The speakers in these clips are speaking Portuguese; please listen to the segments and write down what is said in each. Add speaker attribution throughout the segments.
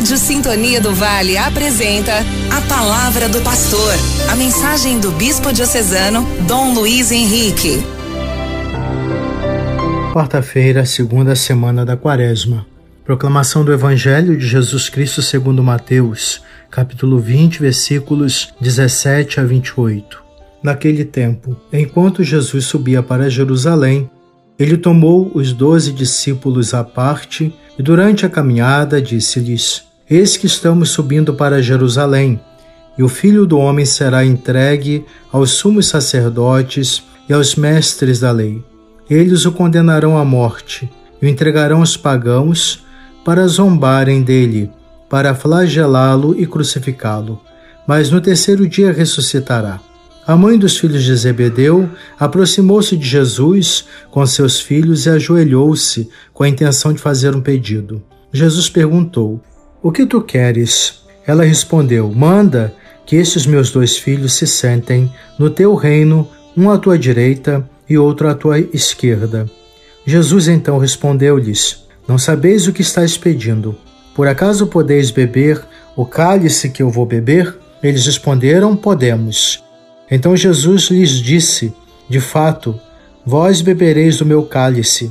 Speaker 1: Rádio Sintonia do Vale apresenta a Palavra do Pastor, a mensagem do Bispo Diocesano Dom Luiz Henrique.
Speaker 2: Quarta-feira, segunda semana da Quaresma. Proclamação do Evangelho de Jesus Cristo segundo Mateus, capítulo 20, versículos 17 a 28. Naquele tempo, enquanto Jesus subia para Jerusalém, ele tomou os doze discípulos à parte e, durante a caminhada, disse-lhes: Eis que estamos subindo para Jerusalém, e o filho do homem será entregue aos sumos sacerdotes e aos mestres da lei. Eles o condenarão à morte e o entregarão aos pagãos para zombarem dele, para flagelá-lo e crucificá-lo. Mas no terceiro dia ressuscitará. A mãe dos filhos de Zebedeu aproximou-se de Jesus com seus filhos e ajoelhou-se com a intenção de fazer um pedido. Jesus perguntou: O que tu queres? Ela respondeu: Manda que estes meus dois filhos se sentem no teu reino, um à tua direita e outro à tua esquerda. Jesus então respondeu-lhes: Não sabeis o que estáis pedindo. Por acaso podeis beber o cálice que eu vou beber? Eles responderam: Podemos. Então Jesus lhes disse: De fato, vós bebereis do meu cálice,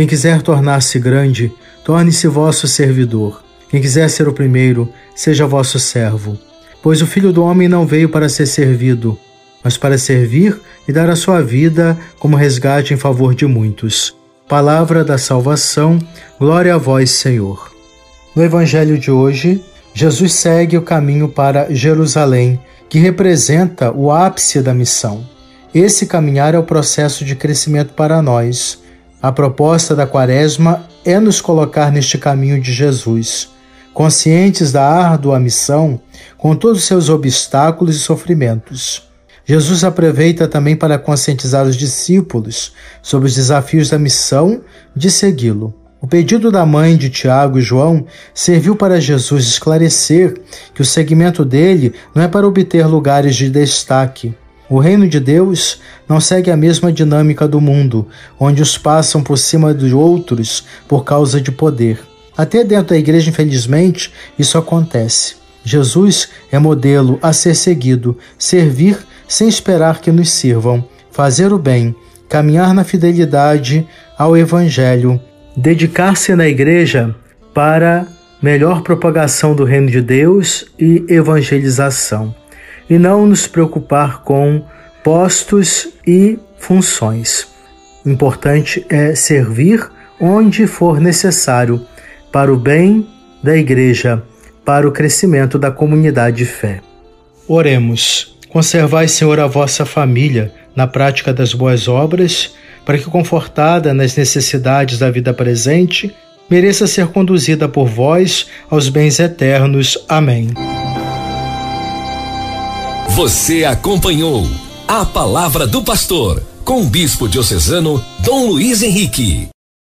Speaker 2: Quem quiser tornar-se grande, torne-se vosso servidor. Quem quiser ser o primeiro, seja vosso servo. Pois o Filho do Homem não veio para ser servido, mas para servir e dar a sua vida como resgate em favor de muitos. Palavra da salvação, glória a vós, Senhor. No Evangelho de hoje, Jesus segue o caminho para Jerusalém, que representa o ápice da missão. Esse caminhar é o processo de crescimento para nós. A proposta da Quaresma é nos colocar neste caminho de Jesus, conscientes da árdua missão, com todos os seus obstáculos e sofrimentos. Jesus aproveita também para conscientizar os discípulos sobre os desafios da missão de segui-lo. O pedido da mãe de Tiago e João serviu para Jesus esclarecer que o seguimento dele não é para obter lugares de destaque. O reino de Deus não segue a mesma dinâmica do mundo, onde os passam por cima dos outros por causa de poder. Até dentro da igreja, infelizmente, isso acontece. Jesus é modelo a ser seguido, servir sem esperar que nos sirvam, fazer o bem, caminhar na fidelidade ao Evangelho dedicar-se na igreja para melhor propagação do reino de Deus e evangelização, e não nos preocupar com postos e funções. O importante é servir onde for necessário para o bem da igreja, para o crescimento da comunidade de fé. Oremos. Conservai, Senhor, a vossa família na prática das boas obras para que, confortada nas necessidades da vida presente, mereça ser conduzida por vós aos bens eternos. Amém.
Speaker 3: Você acompanhou a Palavra do Pastor com o Bispo Diocesano Dom Luiz Henrique.